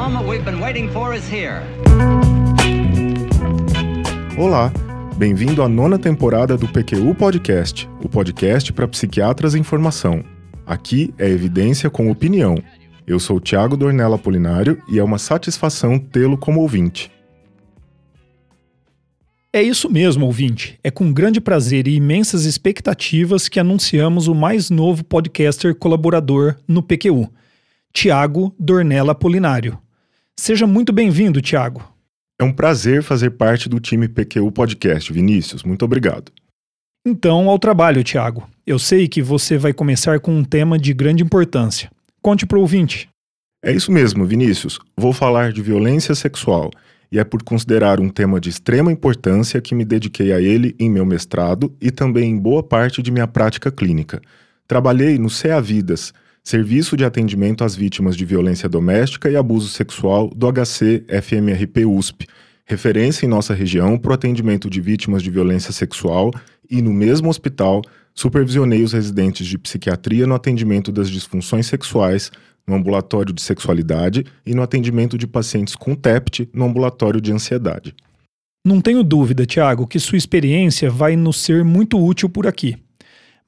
moment we've been waiting for is here. Olá, bem-vindo à nona temporada do PQU Podcast, o podcast para psiquiatras em formação. Aqui é evidência com opinião. Eu sou Tiago Dornella Polinário e é uma satisfação tê-lo como ouvinte. É isso mesmo, ouvinte. É com grande prazer e imensas expectativas que anunciamos o mais novo podcaster colaborador no PQU, Tiago Dornella Polinário. Seja muito bem-vindo, Tiago. É um prazer fazer parte do time PQU Podcast, Vinícius. Muito obrigado. Então, ao trabalho, Tiago. Eu sei que você vai começar com um tema de grande importância. Conte para o ouvinte. É isso mesmo, Vinícius. Vou falar de violência sexual e é por considerar um tema de extrema importância que me dediquei a ele em meu mestrado e também em boa parte de minha prática clínica. Trabalhei no CEA Vidas, Serviço de Atendimento às Vítimas de Violência Doméstica e Abuso Sexual do HC FMRP USP, referência em nossa região para o atendimento de vítimas de violência sexual, e no mesmo hospital supervisionei os residentes de psiquiatria no atendimento das disfunções sexuais no ambulatório de sexualidade e no atendimento de pacientes com TEPT no ambulatório de ansiedade. Não tenho dúvida, Tiago, que sua experiência vai nos ser muito útil por aqui.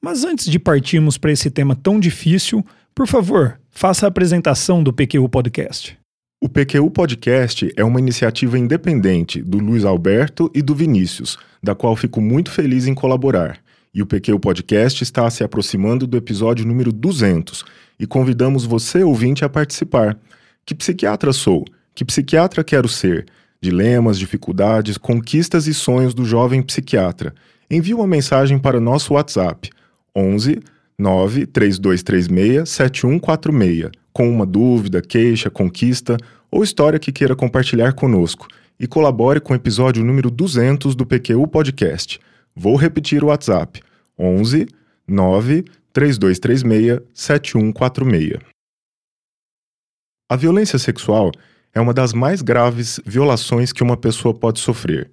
Mas antes de partirmos para esse tema tão difícil, por favor, faça a apresentação do PQU Podcast. O PQU Podcast é uma iniciativa independente do Luiz Alberto e do Vinícius, da qual fico muito feliz em colaborar. E o PQ Podcast está se aproximando do episódio número 200 e convidamos você, ouvinte, a participar. Que psiquiatra sou? Que psiquiatra quero ser? Dilemas, dificuldades, conquistas e sonhos do jovem psiquiatra. Envie uma mensagem para nosso WhatsApp 11 93236 7146 com uma dúvida, queixa, conquista ou história que queira compartilhar conosco e colabore com o episódio número 200 do PQU Podcast. Vou repetir o WhatsApp: 11 9 3236 7146. A violência sexual é uma das mais graves violações que uma pessoa pode sofrer.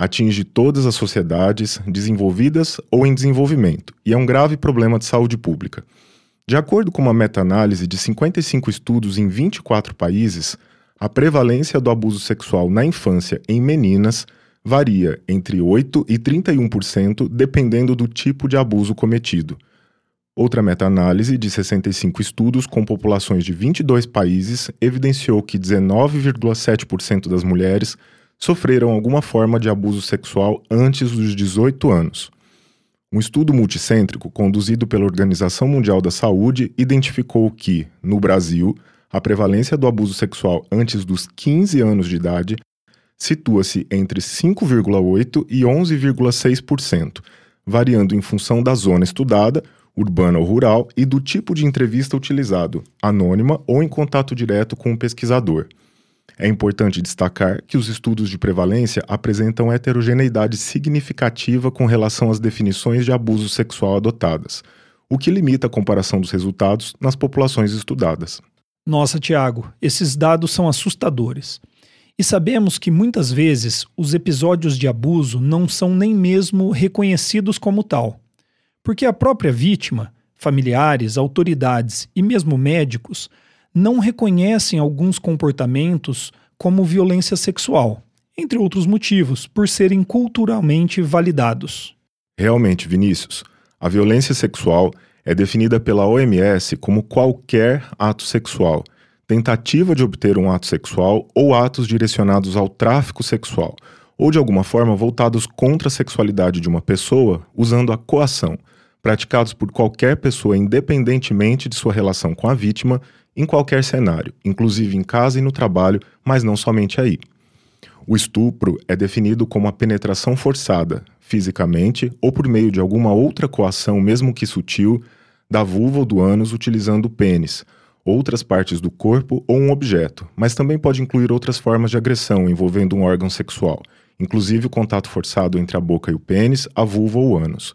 Atinge todas as sociedades, desenvolvidas ou em desenvolvimento, e é um grave problema de saúde pública. De acordo com uma meta-análise de 55 estudos em 24 países, a prevalência do abuso sexual na infância em meninas varia entre 8% e 31%, dependendo do tipo de abuso cometido. Outra meta-análise de 65 estudos com populações de 22 países evidenciou que 19,7% das mulheres sofreram alguma forma de abuso sexual antes dos 18 anos. Um estudo multicêntrico conduzido pela Organização Mundial da Saúde identificou que, no Brasil, a prevalência do abuso sexual antes dos 15 anos de idade situa-se entre 5,8% e 11,6%, variando em função da zona estudada, urbana ou rural, e do tipo de entrevista utilizado, anônima ou em contato direto com o pesquisador. É importante destacar que os estudos de prevalência apresentam heterogeneidade significativa com relação às definições de abuso sexual adotadas, o que limita a comparação dos resultados nas populações estudadas. Nossa, Tiago, esses dados são assustadores. E sabemos que muitas vezes os episódios de abuso não são nem mesmo reconhecidos como tal, porque a própria vítima, familiares, autoridades e mesmo médicos não reconhecem alguns comportamentos como violência sexual, entre outros motivos, por serem culturalmente validados. Realmente, Vinícius, a violência sexual é definida pela OMS como qualquer ato sexual tentativa de obter um ato sexual ou atos direcionados ao tráfico sexual, ou de alguma forma voltados contra a sexualidade de uma pessoa usando a coação, praticados por qualquer pessoa independentemente de sua relação com a vítima, em qualquer cenário, inclusive em casa e no trabalho, mas não somente aí. O estupro é definido como a penetração forçada, fisicamente ou por meio de alguma outra coação, mesmo que sutil, da vulva ou do ânus utilizando o pênis outras partes do corpo ou um objeto, mas também pode incluir outras formas de agressão envolvendo um órgão sexual, inclusive o contato forçado entre a boca e o pênis, a vulva ou ânus.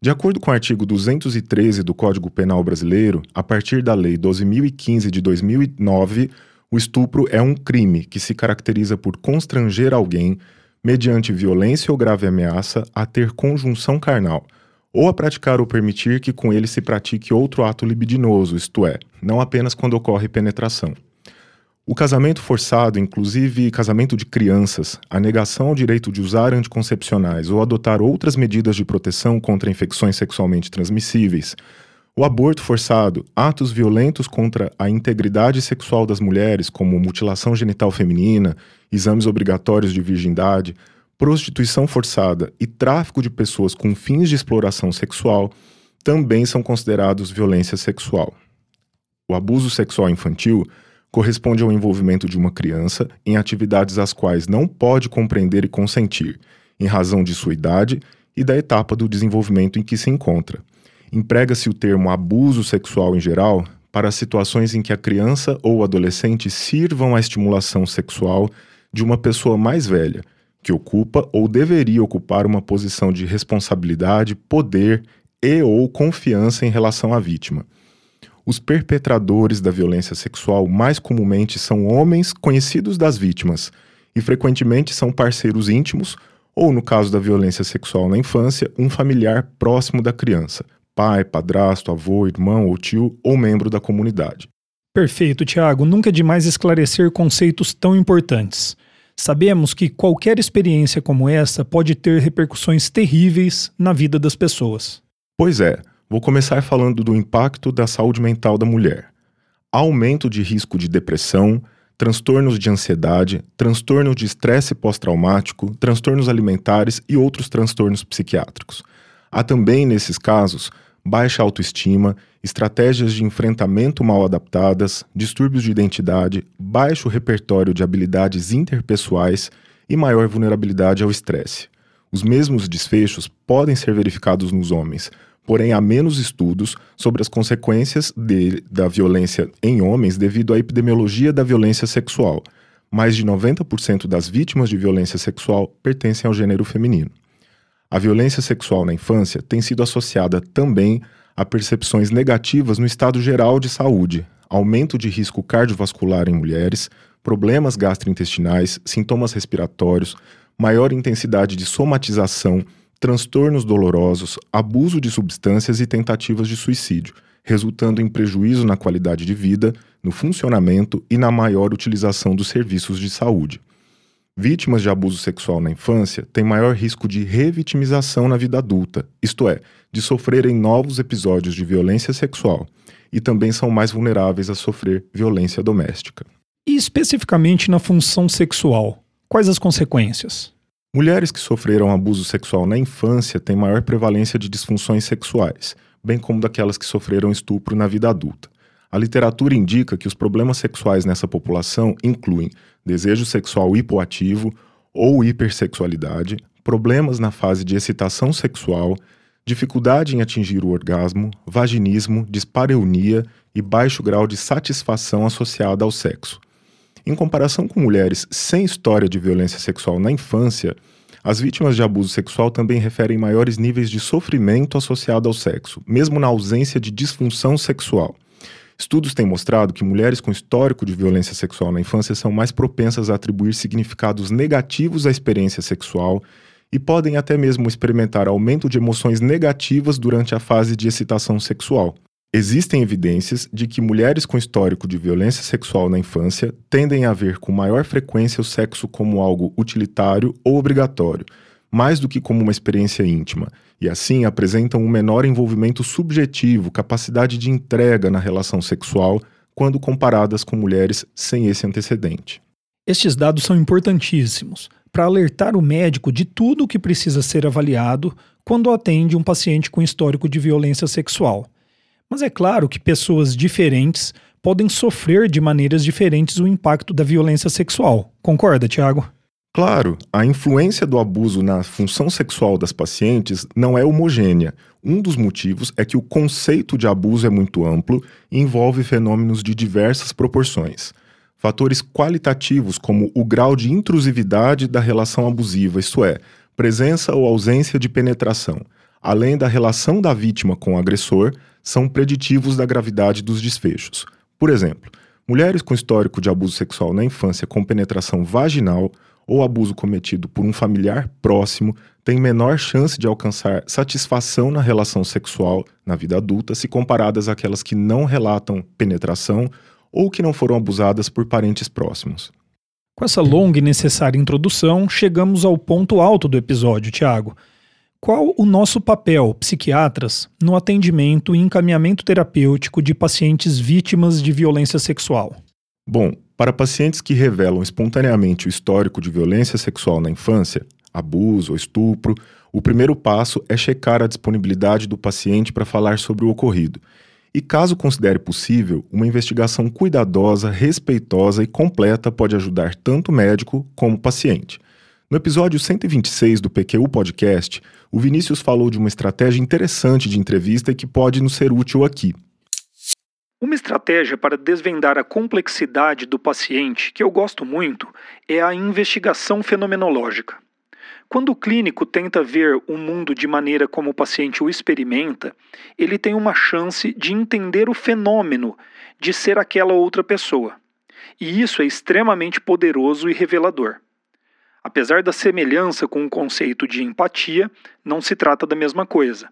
De acordo com o artigo 213 do Código Penal Brasileiro, a partir da Lei 12.015 de 2009, o estupro é um crime que se caracteriza por constranger alguém, mediante violência ou grave ameaça, a ter conjunção carnal ou a praticar ou permitir que com ele se pratique outro ato libidinoso, isto é, não apenas quando ocorre penetração. O casamento forçado, inclusive casamento de crianças, a negação ao direito de usar anticoncepcionais ou adotar outras medidas de proteção contra infecções sexualmente transmissíveis, o aborto forçado, atos violentos contra a integridade sexual das mulheres, como mutilação genital feminina, exames obrigatórios de virgindade, prostituição forçada e tráfico de pessoas com fins de exploração sexual, também são considerados violência sexual. O abuso sexual infantil corresponde ao envolvimento de uma criança em atividades às quais não pode compreender e consentir, em razão de sua idade e da etapa do desenvolvimento em que se encontra. Emprega-se o termo abuso sexual em geral para situações em que a criança ou adolescente sirvam à estimulação sexual de uma pessoa mais velha, que ocupa ou deveria ocupar uma posição de responsabilidade, poder e ou confiança em relação à vítima os perpetradores da violência sexual mais comumente são homens conhecidos das vítimas e frequentemente são parceiros íntimos ou, no caso da violência sexual na infância, um familiar próximo da criança, pai, padrasto, avô, irmão ou tio ou membro da comunidade. Perfeito, Tiago. Nunca é demais esclarecer conceitos tão importantes. Sabemos que qualquer experiência como essa pode ter repercussões terríveis na vida das pessoas. Pois é. Vou começar falando do impacto da saúde mental da mulher. Aumento de risco de depressão, transtornos de ansiedade, transtorno de estresse pós-traumático, transtornos alimentares e outros transtornos psiquiátricos. Há também, nesses casos, baixa autoestima, estratégias de enfrentamento mal adaptadas, distúrbios de identidade, baixo repertório de habilidades interpessoais e maior vulnerabilidade ao estresse. Os mesmos desfechos podem ser verificados nos homens, porém há menos estudos sobre as consequências de, da violência em homens devido à epidemiologia da violência sexual. Mais de 90% das vítimas de violência sexual pertencem ao gênero feminino. A violência sexual na infância tem sido associada também a percepções negativas no estado geral de saúde, aumento de risco cardiovascular em mulheres, problemas gastrointestinais, sintomas respiratórios, maior intensidade de somatização transtornos dolorosos, abuso de substâncias e tentativas de suicídio, resultando em prejuízo na qualidade de vida, no funcionamento e na maior utilização dos serviços de saúde. Vítimas de abuso sexual na infância têm maior risco de revitimização na vida adulta, isto é, de sofrerem novos episódios de violência sexual, e também são mais vulneráveis a sofrer violência doméstica. E especificamente na função sexual, quais as consequências? Mulheres que sofreram abuso sexual na infância têm maior prevalência de disfunções sexuais, bem como daquelas que sofreram estupro na vida adulta. A literatura indica que os problemas sexuais nessa população incluem desejo sexual hipoativo ou hipersexualidade, problemas na fase de excitação sexual, dificuldade em atingir o orgasmo, vaginismo, dispareunia e baixo grau de satisfação associada ao sexo. Em comparação com mulheres sem história de violência sexual na infância, as vítimas de abuso sexual também referem maiores níveis de sofrimento associado ao sexo, mesmo na ausência de disfunção sexual. Estudos têm mostrado que mulheres com histórico de violência sexual na infância são mais propensas a atribuir significados negativos à experiência sexual e podem até mesmo experimentar aumento de emoções negativas durante a fase de excitação sexual. Existem evidências de que mulheres com histórico de violência sexual na infância tendem a ver com maior frequência o sexo como algo utilitário ou obrigatório, mais do que como uma experiência íntima, e assim apresentam um menor envolvimento subjetivo, capacidade de entrega na relação sexual, quando comparadas com mulheres sem esse antecedente. Estes dados são importantíssimos para alertar o médico de tudo o que precisa ser avaliado quando atende um paciente com histórico de violência sexual mas é claro que pessoas diferentes podem sofrer de maneiras diferentes o impacto da violência sexual. Concorda, Tiago? Claro, a influência do abuso na função sexual das pacientes não é homogênea. Um dos motivos é que o conceito de abuso é muito amplo e envolve fenômenos de diversas proporções. Fatores qualitativos, como o grau de intrusividade da relação abusiva, isto é, presença ou ausência de penetração, além da relação da vítima com o agressor, são preditivos da gravidade dos desfechos. Por exemplo, mulheres com histórico de abuso sexual na infância com penetração vaginal ou abuso cometido por um familiar próximo têm menor chance de alcançar satisfação na relação sexual na vida adulta se comparadas àquelas que não relatam penetração ou que não foram abusadas por parentes próximos. Com essa longa e necessária introdução, chegamos ao ponto alto do episódio, Tiago. Qual o nosso papel, psiquiatras, no atendimento e encaminhamento terapêutico de pacientes vítimas de violência sexual? Bom, para pacientes que revelam espontaneamente o histórico de violência sexual na infância, abuso ou estupro, o primeiro passo é checar a disponibilidade do paciente para falar sobre o ocorrido. E caso considere possível, uma investigação cuidadosa, respeitosa e completa pode ajudar tanto o médico como o paciente. No episódio 126 do PQU Podcast, o Vinícius falou de uma estratégia interessante de entrevista que pode nos ser útil aqui. Uma estratégia para desvendar a complexidade do paciente, que eu gosto muito, é a investigação fenomenológica. Quando o clínico tenta ver o mundo de maneira como o paciente o experimenta, ele tem uma chance de entender o fenômeno de ser aquela outra pessoa. E isso é extremamente poderoso e revelador. Apesar da semelhança com o conceito de empatia, não se trata da mesma coisa.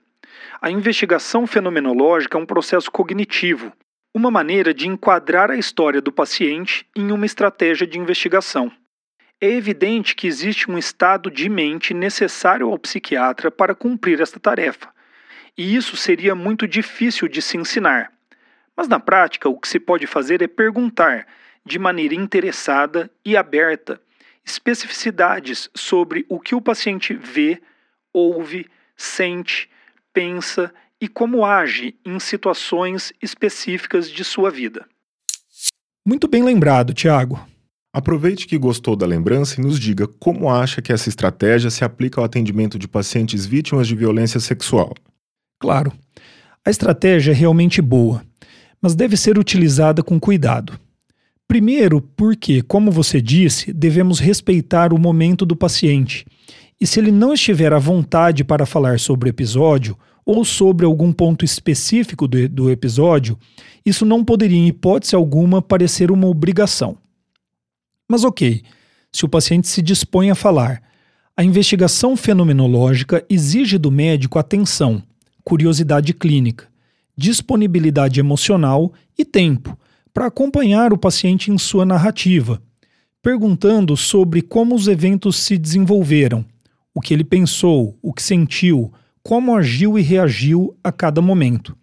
A investigação fenomenológica é um processo cognitivo, uma maneira de enquadrar a história do paciente em uma estratégia de investigação. É evidente que existe um estado de mente necessário ao psiquiatra para cumprir esta tarefa, e isso seria muito difícil de se ensinar. Mas na prática, o que se pode fazer é perguntar, de maneira interessada e aberta, especificidades sobre o que o paciente vê, ouve, sente, pensa e como age em situações específicas de sua vida. Muito bem lembrado, Tiago. Aproveite que gostou da lembrança e nos diga como acha que essa estratégia se aplica ao atendimento de pacientes vítimas de violência sexual. Claro, a estratégia é realmente boa, mas deve ser utilizada com cuidado. Primeiro, porque, como você disse, devemos respeitar o momento do paciente. E se ele não estiver à vontade para falar sobre o episódio ou sobre algum ponto específico do, do episódio, isso não poderia, em hipótese alguma, parecer uma obrigação. Mas ok, se o paciente se dispõe a falar, a investigação fenomenológica exige do médico atenção, curiosidade clínica, disponibilidade emocional e tempo para acompanhar o paciente em sua narrativa, perguntando sobre como os eventos se desenvolveram, o que ele pensou, o que sentiu, como agiu e reagiu a cada momento,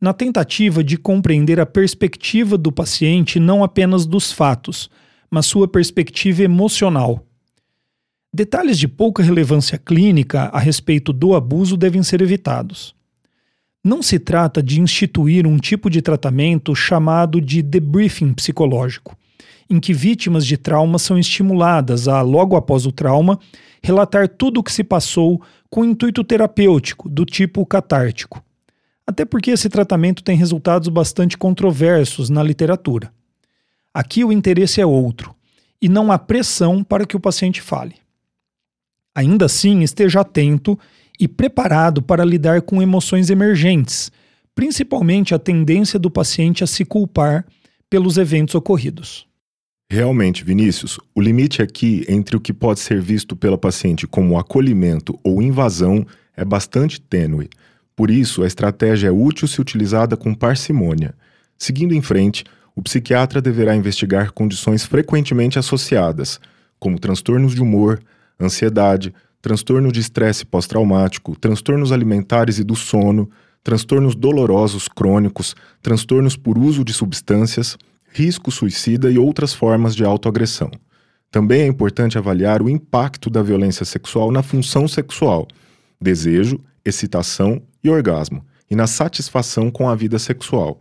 na tentativa de compreender a perspectiva do paciente não apenas dos fatos, mas sua perspectiva emocional. Detalhes de pouca relevância clínica a respeito do abuso devem ser evitados. Não se trata de instituir um tipo de tratamento chamado de debriefing psicológico, em que vítimas de trauma são estimuladas a, logo após o trauma, relatar tudo o que se passou com intuito terapêutico, do tipo catártico. Até porque esse tratamento tem resultados bastante controversos na literatura. Aqui o interesse é outro, e não há pressão para que o paciente fale. Ainda assim, esteja atento e preparado para lidar com emoções emergentes, principalmente a tendência do paciente a se culpar pelos eventos ocorridos. Realmente, Vinícius, o limite aqui entre o que pode ser visto pela paciente como acolhimento ou invasão é bastante tênue. Por isso, a estratégia é útil se utilizada com parcimônia. Seguindo em frente, o psiquiatra deverá investigar condições frequentemente associadas, como transtornos de humor, ansiedade, transtorno de estresse pós-traumático, transtornos alimentares e do sono, transtornos dolorosos crônicos, transtornos por uso de substâncias, risco suicida e outras formas de autoagressão. Também é importante avaliar o impacto da violência sexual na função sexual, desejo, excitação e orgasmo, e na satisfação com a vida sexual.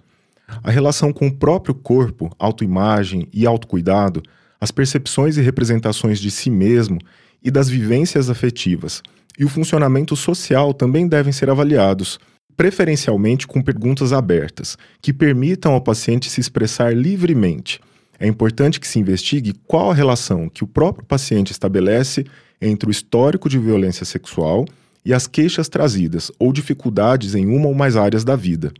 A relação com o próprio corpo, autoimagem e autocuidado, as percepções e representações de si mesmo e das vivências afetivas e o funcionamento social também devem ser avaliados, preferencialmente com perguntas abertas, que permitam ao paciente se expressar livremente. É importante que se investigue qual a relação que o próprio paciente estabelece entre o histórico de violência sexual e as queixas trazidas ou dificuldades em uma ou mais áreas da vida.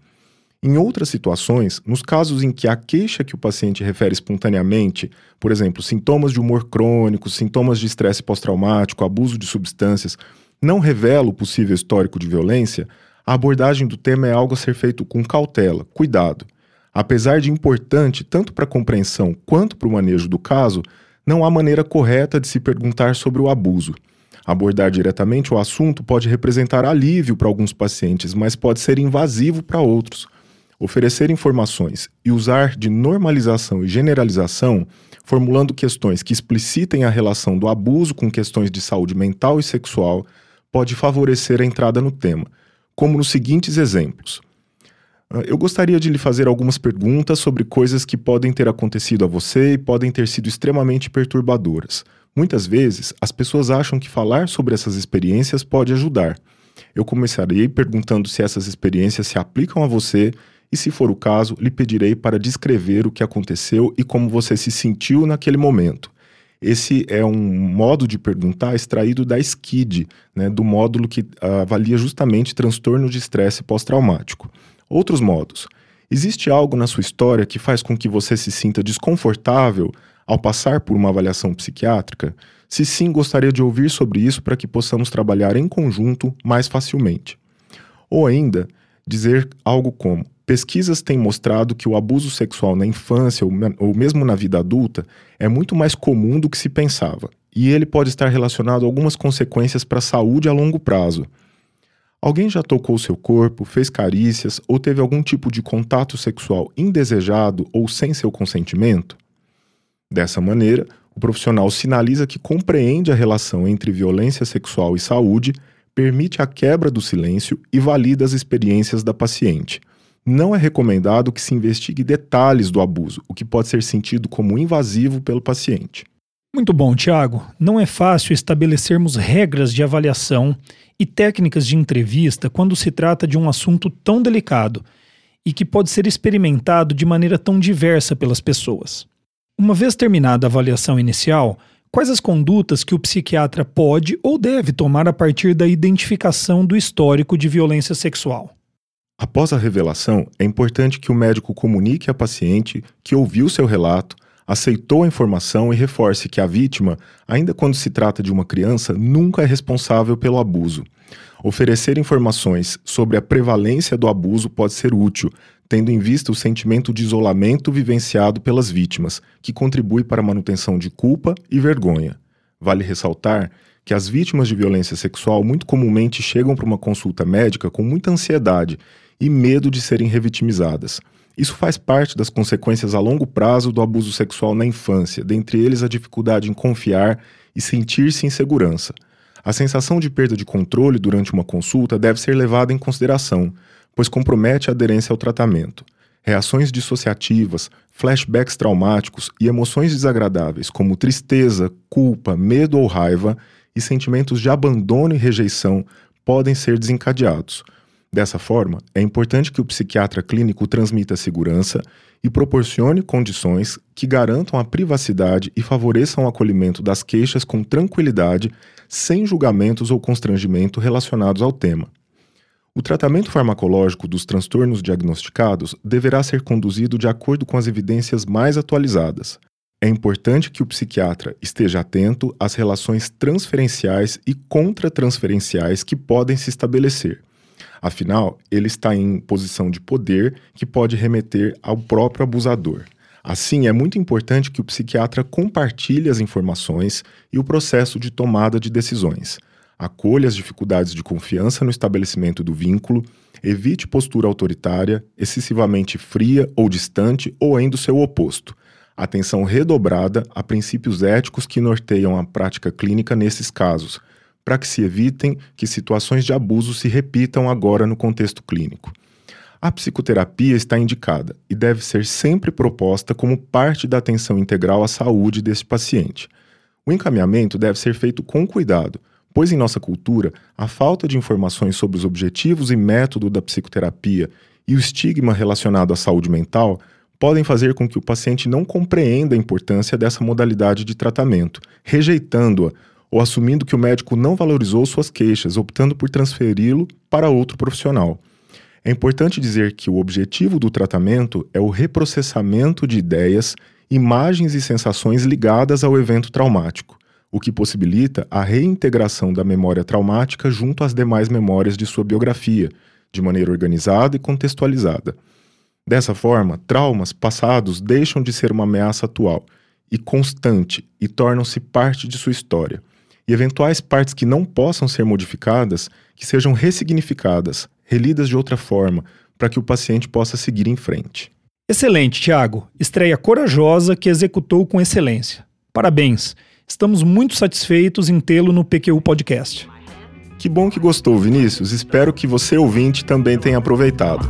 Em outras situações, nos casos em que a queixa que o paciente refere espontaneamente, por exemplo, sintomas de humor crônico, sintomas de estresse pós-traumático, abuso de substâncias, não revela o possível histórico de violência, a abordagem do tema é algo a ser feito com cautela, cuidado. Apesar de importante tanto para a compreensão quanto para o manejo do caso, não há maneira correta de se perguntar sobre o abuso. Abordar diretamente o assunto pode representar alívio para alguns pacientes, mas pode ser invasivo para outros. Oferecer informações e usar de normalização e generalização, formulando questões que explicitem a relação do abuso com questões de saúde mental e sexual, pode favorecer a entrada no tema, como nos seguintes exemplos. Ah, eu gostaria de lhe fazer algumas perguntas sobre coisas que podem ter acontecido a você e podem ter sido extremamente perturbadoras. Muitas vezes, as pessoas acham que falar sobre essas experiências pode ajudar. Eu começarei perguntando se essas experiências se aplicam a você e, se for o caso, lhe pedirei para descrever o que aconteceu e como você se sentiu naquele momento. Esse é um modo de perguntar extraído da SKID, né, do módulo que avalia justamente transtorno de estresse pós-traumático. Outros modos. Existe algo na sua história que faz com que você se sinta desconfortável ao passar por uma avaliação psiquiátrica? Se sim, gostaria de ouvir sobre isso para que possamos trabalhar em conjunto mais facilmente. Ou ainda, dizer algo como: pesquisas têm mostrado que o abuso sexual na infância ou mesmo na vida adulta é muito mais comum do que se pensava, e ele pode estar relacionado a algumas consequências para a saúde a longo prazo. Alguém já tocou seu corpo, fez carícias ou teve algum tipo de contato sexual indesejado ou sem seu consentimento? Dessa maneira, o profissional sinaliza que compreende a relação entre violência sexual e saúde, permite a quebra do silêncio e valida as experiências da paciente. Não é recomendado que se investigue detalhes do abuso, o que pode ser sentido como invasivo pelo paciente. Muito bom, Tiago. Não é fácil estabelecermos regras de avaliação e técnicas de entrevista quando se trata de um assunto tão delicado e que pode ser experimentado de maneira tão diversa pelas pessoas. Uma vez terminada a avaliação inicial, quais as condutas que o psiquiatra pode ou deve tomar a partir da identificação do histórico de violência sexual? Após a revelação, é importante que o médico comunique à paciente que ouviu seu relato, aceitou a informação e reforce que a vítima, ainda quando se trata de uma criança, nunca é responsável pelo abuso. Oferecer informações sobre a prevalência do abuso pode ser útil, tendo em vista o sentimento de isolamento vivenciado pelas vítimas, que contribui para a manutenção de culpa e vergonha. Vale ressaltar que as vítimas de violência sexual muito comumente chegam para uma consulta médica com muita ansiedade e medo de serem revitimizadas. Isso faz parte das consequências a longo prazo do abuso sexual na infância, dentre eles a dificuldade em confiar e sentir-se em segurança. A sensação de perda de controle durante uma consulta deve ser levada em consideração, pois compromete a aderência ao tratamento. Reações dissociativas, flashbacks traumáticos e emoções desagradáveis, como tristeza, culpa, medo ou raiva, e sentimentos de abandono e rejeição podem ser desencadeados. Dessa forma, é importante que o psiquiatra clínico transmita segurança e proporcione condições que garantam a privacidade e favoreçam o acolhimento das queixas com tranquilidade, sem julgamentos ou constrangimento relacionados ao tema. O tratamento farmacológico dos transtornos diagnosticados deverá ser conduzido de acordo com as evidências mais atualizadas. É importante que o psiquiatra esteja atento às relações transferenciais e contratransferenciais que podem se estabelecer. Afinal, ele está em posição de poder que pode remeter ao próprio abusador. Assim, é muito importante que o psiquiatra compartilhe as informações e o processo de tomada de decisões acolha as dificuldades de confiança no estabelecimento do vínculo, evite postura autoritária, excessivamente fria ou distante ou ainda o seu oposto. Atenção redobrada a princípios éticos que norteiam a prática clínica nesses casos, para que se evitem que situações de abuso se repitam agora no contexto clínico. A psicoterapia está indicada e deve ser sempre proposta como parte da atenção integral à saúde desse paciente. O encaminhamento deve ser feito com cuidado pois em nossa cultura, a falta de informações sobre os objetivos e método da psicoterapia e o estigma relacionado à saúde mental podem fazer com que o paciente não compreenda a importância dessa modalidade de tratamento, rejeitando-a ou assumindo que o médico não valorizou suas queixas, optando por transferi-lo para outro profissional. É importante dizer que o objetivo do tratamento é o reprocessamento de ideias, imagens e sensações ligadas ao evento traumático o que possibilita a reintegração da memória traumática junto às demais memórias de sua biografia, de maneira organizada e contextualizada. Dessa forma, traumas passados deixam de ser uma ameaça atual e constante e tornam-se parte de sua história. E eventuais partes que não possam ser modificadas, que sejam ressignificadas, relidas de outra forma, para que o paciente possa seguir em frente. Excelente, Tiago. Estreia corajosa que executou com excelência. Parabéns. Estamos muito satisfeitos em tê-lo no PQU Podcast. Que bom que gostou, Vinícius. Espero que você, ouvinte, também tenha aproveitado.